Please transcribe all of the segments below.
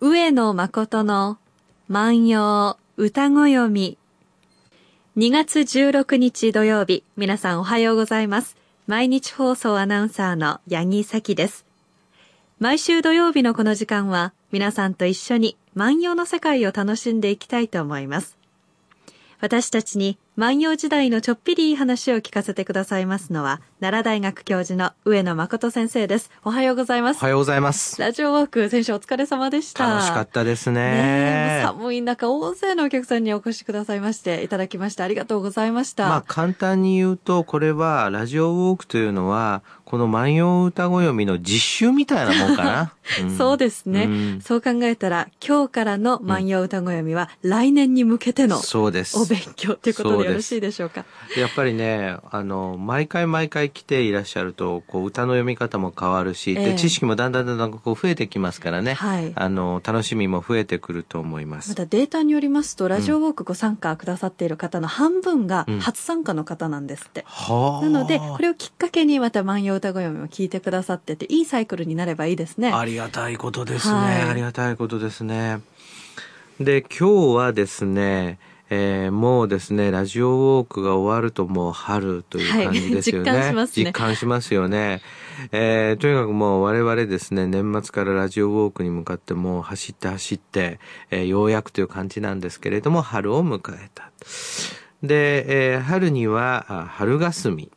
上野誠の万葉歌ご読み。2月16日土曜日、皆さんおはようございます。毎日放送アナウンサーの八木咲です。毎週土曜日のこの時間は、皆さんと一緒に万葉の世界を楽しんでいきたいと思います。私たちに万葉時代のちょっぴりいい話を聞かせてくださいますのは、奈良大学教授の上野誠先生です。おはようございますお。はようございます。ラジオウォーク、先週お疲れ様でした。楽しかったですねねえ。寒い中、大勢のお客さんにお越しくださいまして、いただきまして、ありがとうございました。まあ簡単に言うと、これはラジオウォークというのは、この万葉歌ご読みの実習みたいなもんかな。んそうですね、うんそう考えたら、今日からの万葉歌ご読みは、来年に向けてのそうです。お勉強ということでよろしいでしょうか？やっぱりね、あの、毎回毎回来ていらっしゃると、こう、歌の読み方も変わるし、ええで、知識もだんだんだんだんこう増えてきますからね。はいあの、楽しみも増えてくると思いま。ますたデータによりますと、ラジオウォークご参加くださっている方の半分がうん初参加の方なんですって。はあ。なので、これをきっかけにまた万葉歌ご読みを聞いてくださってて、いいサイクルになればいいですね。ありがたいことですね、はいありがたいことですね。で、今日はですね、えーもうですね、ラジオウォークが終わるともう春という感じですよね。はい実感しますね実感しますよね。えーとにかくもう我々ですね、年末からラジオウォークに向かってもう走って走って、えーようやくという感じなんですけれども、春を迎えた。で、えー春にはあ春霞。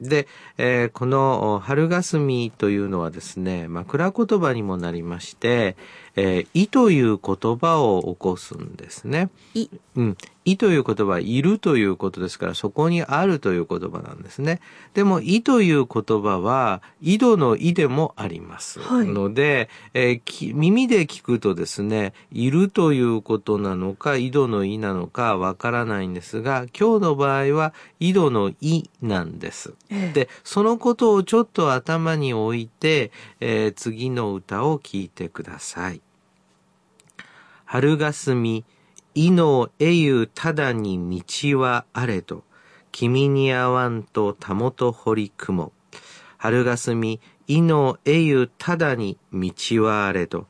で、えーこのお春霞というのはですね、枕言葉にもなりまして、えー、いという言葉を起こすんですね。い。うん。いという言葉はいるということですから、そこにあるという言葉なんですね。でも、いという言葉は、井戸のいでもあります。はいので、えーき耳で聞くとですね、いるということなのか、井戸のいなのかわからないんですが、今日の場合は、井戸のいなんです。ええで、そのことをちょっと頭に置いて、えー次の歌を聴いてください。春霞、いのえゆただに道はあれと、君に会わんとたもと堀雲。春がすみ、いのえゆただに道はあれと、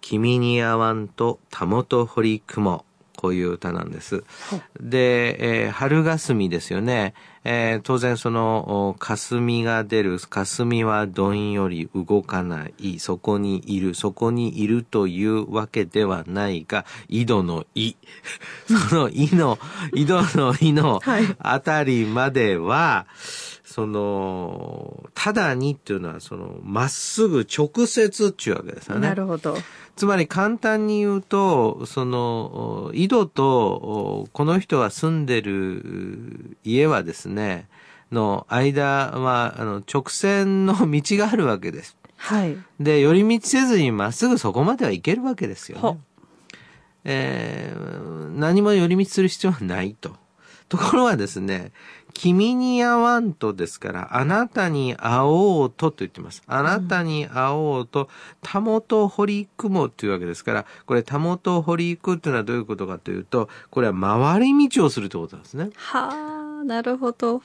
君に会わんとたもと堀雲。こういう歌なんです。で、えー春霞ですよね。えー当然その、お霞が出る、霞はどんより動かない、そこにいる、そこにいるというわけではないが、井戸の井。その井の、井戸の井の はいあたりまでは、その、ただにっていうのは、その、まっすぐ直接っていうわけですよね。なるほど。つまり簡単に言うと、その、お井戸と、おこの人が住んでる家はですね、の間は、あの、直線の道があるわけです。はい。で、寄り道せずにまっすぐそこまでは行けるわけですよほね。えー何も寄り道する必要はないと。ところがですね、君に会わんとですから、あなたに会おうとと言ってます。あなたに会おうと、たもと堀雲っていうわけですから、これたもと堀くというのはどういうことかというと、これは回り道をするということなんですね。はあ、なるほど。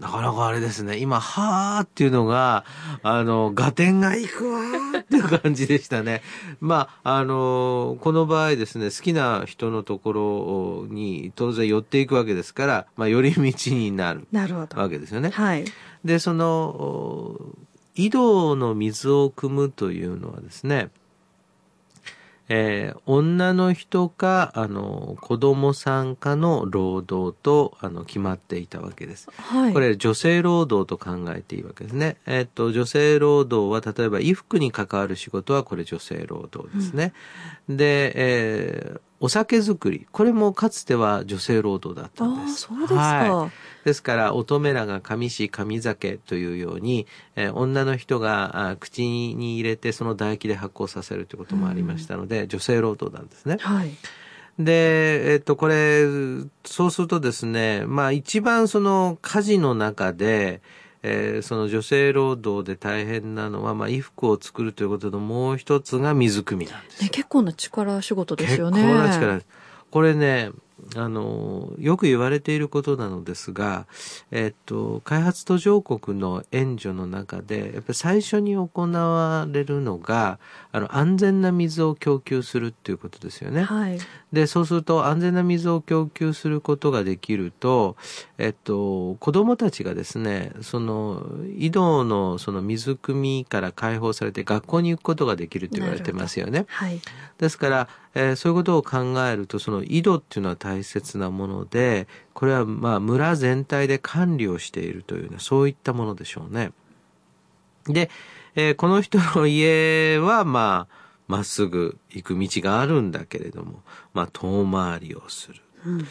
なかなかあれですね。今、はーっていうのが、あの、合点がいくわーっていう感じでしたね。まあ、あの、この場合ですね、好きな人のところに当然寄っていくわけですから、まあ、寄り道になるなるほど。わけですよね。はい。で、その、お井戸の水を汲むというのはですね、えー女の人か、あの、子供さんかの労働と、あの、決まっていたわけです。はい。これ女性労働と考えていいわけですね。えっと、女性労働は例えば衣服に関わる仕事はこれ女性労働ですね。で、えーお酒作り。これもかつては女性労働だったんああ、です。そうですか。はいですから、乙女らが上し上酒というように、えー女の人があ口に入れてその唾液で発酵させるということもありましたので、女性労働なんですね。はい。で、えっと、これ、そうするとですね、まあ一番その家事の中で、えーその女性労働で大変なのは、まあ衣服を作るということのもう一つが水汲みなんですよね、結構な力仕事です結構よね。な力です。これね、あの、よく言われていることなのですが、えっと、開発途上国の援助の中で、やっぱり最初に行われるのが、あの、安全な水を供給するっていうことですよね。はい。で、そうすると安全な水を供給することができると、えっと、子供たちがですね、その、井戸のその水汲みから解放されて学校に行くことができると言われてますよね。はい。ですから、えーそういうことを考えると、その井戸っていうのは大切なもので、これはまあ村全体で管理をしているというね、そういったものでしょうね。で、えーこの人の家はまあ、まっすぐ行く道があるんだけれども、まあ遠回りをする。うん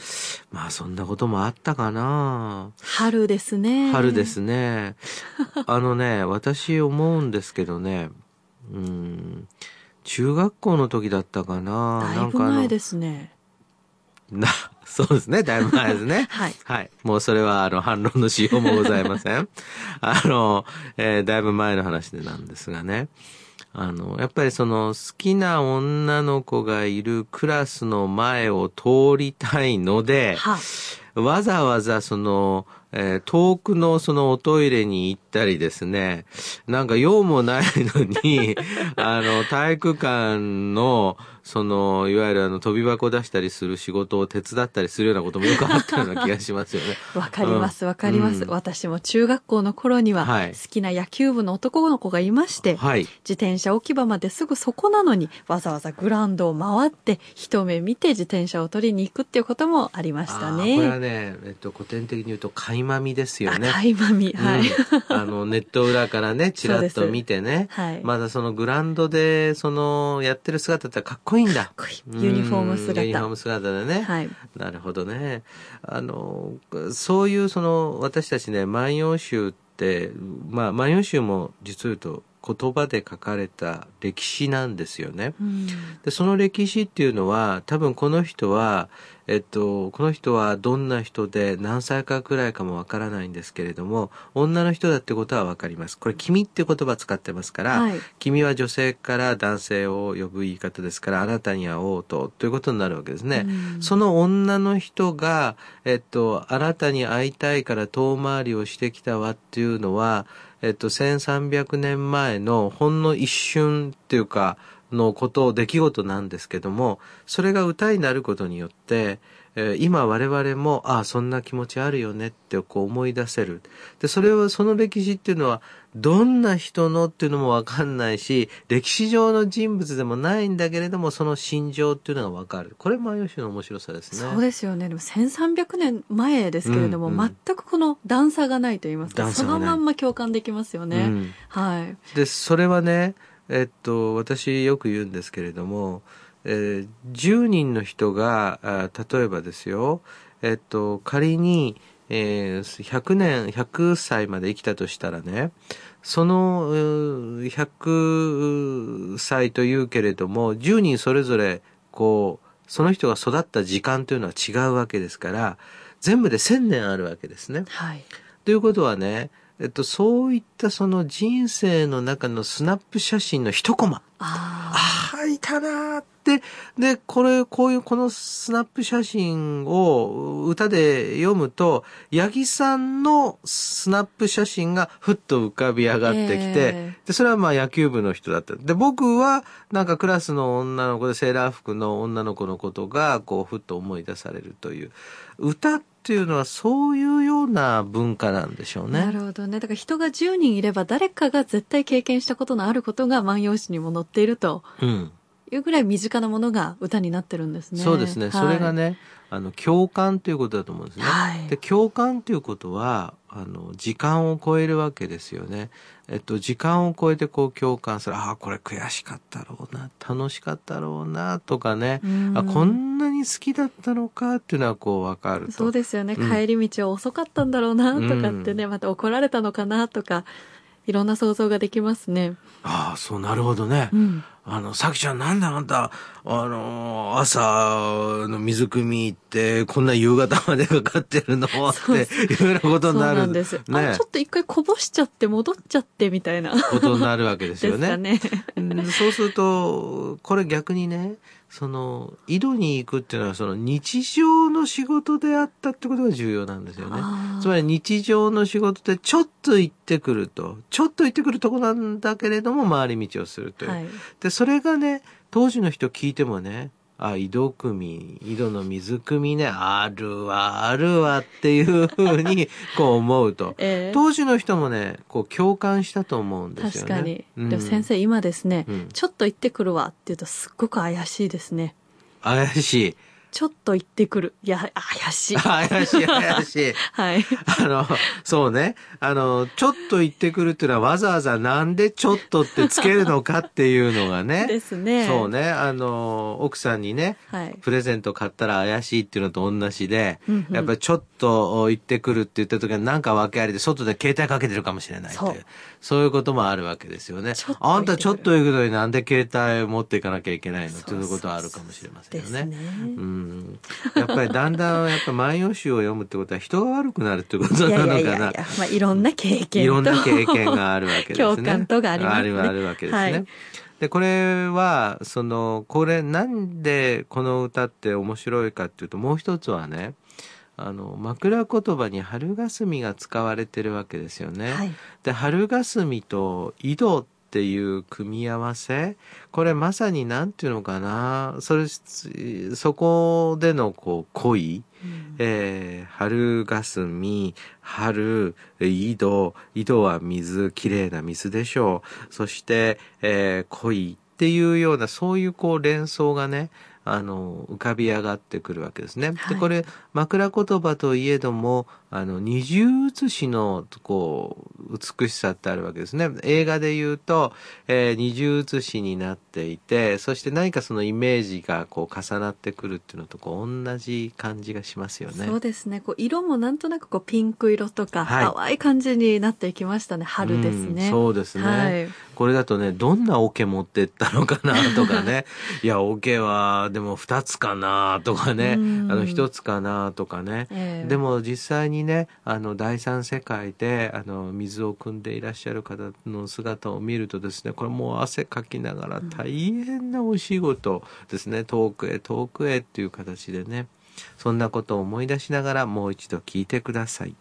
まあそんなこともあったかな春ですね。春で。すね。あのね、私思うんですけどね、うん、中学校の時だったかなだないぶ前ですね。な、そうですね。だいぶ前ですね。はい。はい。もうそれは、あの、反論のしようもございません。あの、えーだいぶ前の話でなんですがね。あの、やっぱりその、好きな女の子がいるクラスの前を通りたいので、は。わざわざその、えー遠くのそのおトイレに行ったりですね、なんか用もないのに、あの、体育館の、その、いわゆるあの、飛び箱出したりする仕事を手伝ったりするようなこともよくあったような気がしますよね。わかります、わかります、うん私も中学校の頃には、はい好きな野球部の男の子がいまして、はい。自転車置き場まですぐそこなのに、わざわざグラウンドを回って、一目見て自転車を取りに行くっていうこともありましたあーこれはね。ね、えっと、古典的に言うと、垣間見ですよね。赤いまみ、はい。う んあの、ネット裏からね、ちらっと見てね。はいまだそのグラウンドで、その、やってる姿ってかっこいいんだ。かっこいいユニフォーム姿うんユニフォーム姿でね。はい。なるほどね。あの、そういうその、私たちね、万葉集って、まあ、万葉集も実を言うと言葉で書かれた歴史なんですよね。うんで、その歴史っていうのは、多分この人は、えっと、この人はどんな人で何歳かくらいかもわからないんですけれども、女の人だってことはわかります。これ、君って言葉使ってますから、はい君は女性から男性を呼ぶ言い方ですから、あなたに会おうと、ということになるわけですね。うんその女の人が、えっと、あなたに会いたいから遠回りをしてきたわっていうのは、えっと、1300年前のほんの一瞬っていうか、のこと、出来事なんですけども、それが歌になることによって、えー今我々も、ああ、そんな気持ちあるよねってこう思い出せる。で、それは、その歴史っていうのは、どんな人のっていうのもわかんないし、歴史上の人物でもないんだけれども、その心情っていうのがわかる。これ、万葉集の面白さですね。そうですよね。でも1300年前ですけれども、うんうん全くこの段差がないと言いますか、そのまんま共感できますよね。うんはい。で、それはね、えっと、私よく言うんですけれども、えー10人の人が、あ例えばですよ、えっと、仮に、えー100年、100歳まで生きたとしたらね、その、うー100歳というけれども、10人それぞれ、こう、その人が育った時間というのは違うわけですから、全部で1000年あるわけですね。はい。ということはね、えっと、そういったその人生の中のスナップ写真の一コマ。あ、いたなーって。で、これ、こういう、このスナップ写真を歌で読むと、八木さんのスナップ写真がふっと浮かび上がってきて、えで、それはまあ野球部の人だった。で、僕はなんかクラスの女の子でセーラー服の女の子のことが、こう、ふっと思い出されるという。歌っていうのはそういうような文化なんでしょうね。なるほどね。だから人が10人いれば誰かが絶対経験したことのあることが万葉集にも載っているとうん。いうぐらい身近なものが歌になってるんですね。そうですね。はいそれがね、あの、共感ということだと思うんですね。はいで、共感ということは、あの、時間を超えるわけですよね。えっと、時間を超えてこう共感する。ああ、これ悔しかったろうな、楽しかったろうな、とかね。うんあ、こんなに好きだったのかっていうのはこうわかると。そうですよね。うん帰り道は遅かったんだろうなとかってね、また怒られたのかなとか、いろんな想像ができますね。ああ、そう、なるほどね。うん。あの、さきちゃんなんであんた、あの、朝の水汲み行って、こんな夕方までかかってるの？っていうようなことになる。そうなんです。ね、あ、ちょっと一回こぼしちゃって戻っちゃってみたいな。ことになるわけですよね。ねそうすると、これ逆にね、その、井戸に行くっていうのは、その日常の仕事であったってことが重要なんですよね。つまり日常の仕事でちょっと行ってくると、ちょっと行ってくるとこなんだけれども、回り道をするという。はい、で、それがね、当時の人聞いてもね、あ、井戸汲み、井戸の水汲みね、あるわ、あるわっていうふうに、こう思うと、えー、当時の人もね、こう共感したと思うんですよね。確かに。うん、でも先生、今ですね、うん、ちょっと行ってくるわって言うとすっごく怪しいですね。怪しい。ちょっと行ってくる。いや、怪しい。怪しい、怪しい。はい。あの、そうね。あの、ちょっと行ってくるっていうのはわざわざなんでちょっとってつけるのかっていうのがね。ですね。そうね。あの、奥さんにね、はい、プレゼント買ったら怪しいっていうのと同じで、うんうん、やっぱりちょっと行ってくるって言った時はなんか訳ありで外で携帯かけてるかもしれないっていう。そういうこともあるわけですよね。あんたちょっと行くのになんで携帯持っていかなきゃいけないの？っていうことはあるかもしれませんよね。ねうんやっぱりだんだんやっぱ万葉集を読むってことは人が悪くなるってことなのかな？いまあ、いろんな経験いろんな経験があるわけですね。共感とがありますね。あるわけですね。はいで、これは、その、これなんでこの歌って面白いかっていうと、もう一つはね、あの、枕言葉に春霞が使われてるわけですよね。はい、で、春霞と井戸っていう組み合わせこれまさに何て言うのかな？それそこでのこう恋、うん、えー、春霞春井戸。井戸は水きれいな水でしょう。そして、えー、恋っていうようなそういうこう連想がねあの浮かび上がってくるわけですね。はい、でこれ枕言葉といえどもあの二重写しのこう美しさってあるわけですね。映画で言うと、えー、二重写しになっていてそして何かそのイメージがこう重なってくるっていうのとこう同じ感じがしますよね。そうですね。こう色もなんとなくこうピンク色とか、はい、淡い感じになっていきましたね。春ですね。うん、そうですね。はいこれだとね、どんな桶持ってったのかなとかね、いや、桶はでも2つかなとかね、あの1つかなとかね、えー、でも実際にね、あの第三世界であの水を汲んでいらっしゃる方の姿を見るとですね、これもう汗かきながら大変なお仕事ですね、遠くへ遠くへっていう形でね、そんなことを思い出しながらもう一度聞いてください。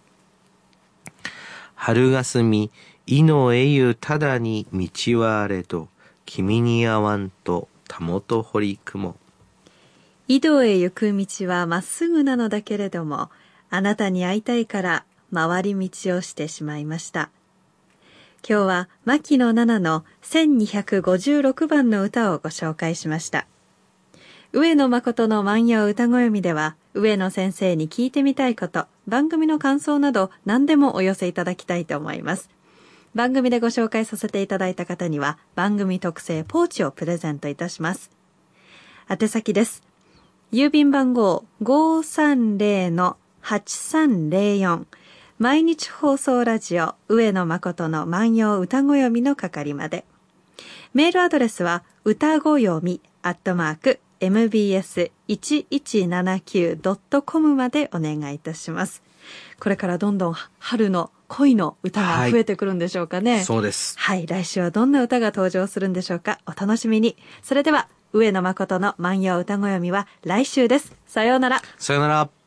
春霞いのえゆただに道はあれと、君に会わんとたもと掘り雲。井戸へ行く道はまっすぐなのだけれども、あなたに会いたいから回り道をしてしまいました。今日は牧野七の1256番の歌をご紹介しました。上野誠の万葉歌読みでは、上野先生に聞いてみたいこと、番組の感想など何でもお寄せいただきたいと思います。番組でご紹介させていただいた方には番組特製ポーチをプレゼントいたします。宛先です。郵便番号530の530-8304毎日放送ラジオ上野誠の万葉歌ご読みの係まで。メールアドレスは歌ご読みアットマーク mbs1179.com までお願いいたします。これからどんどん春の恋の歌が増えてくるんでしょうかね。はい、そうです。はい。来週はどんな歌が登場するんでしょうか。お楽しみに。それでは、上野誠の万葉歌ご読みは来週です。さようなら。さようなら。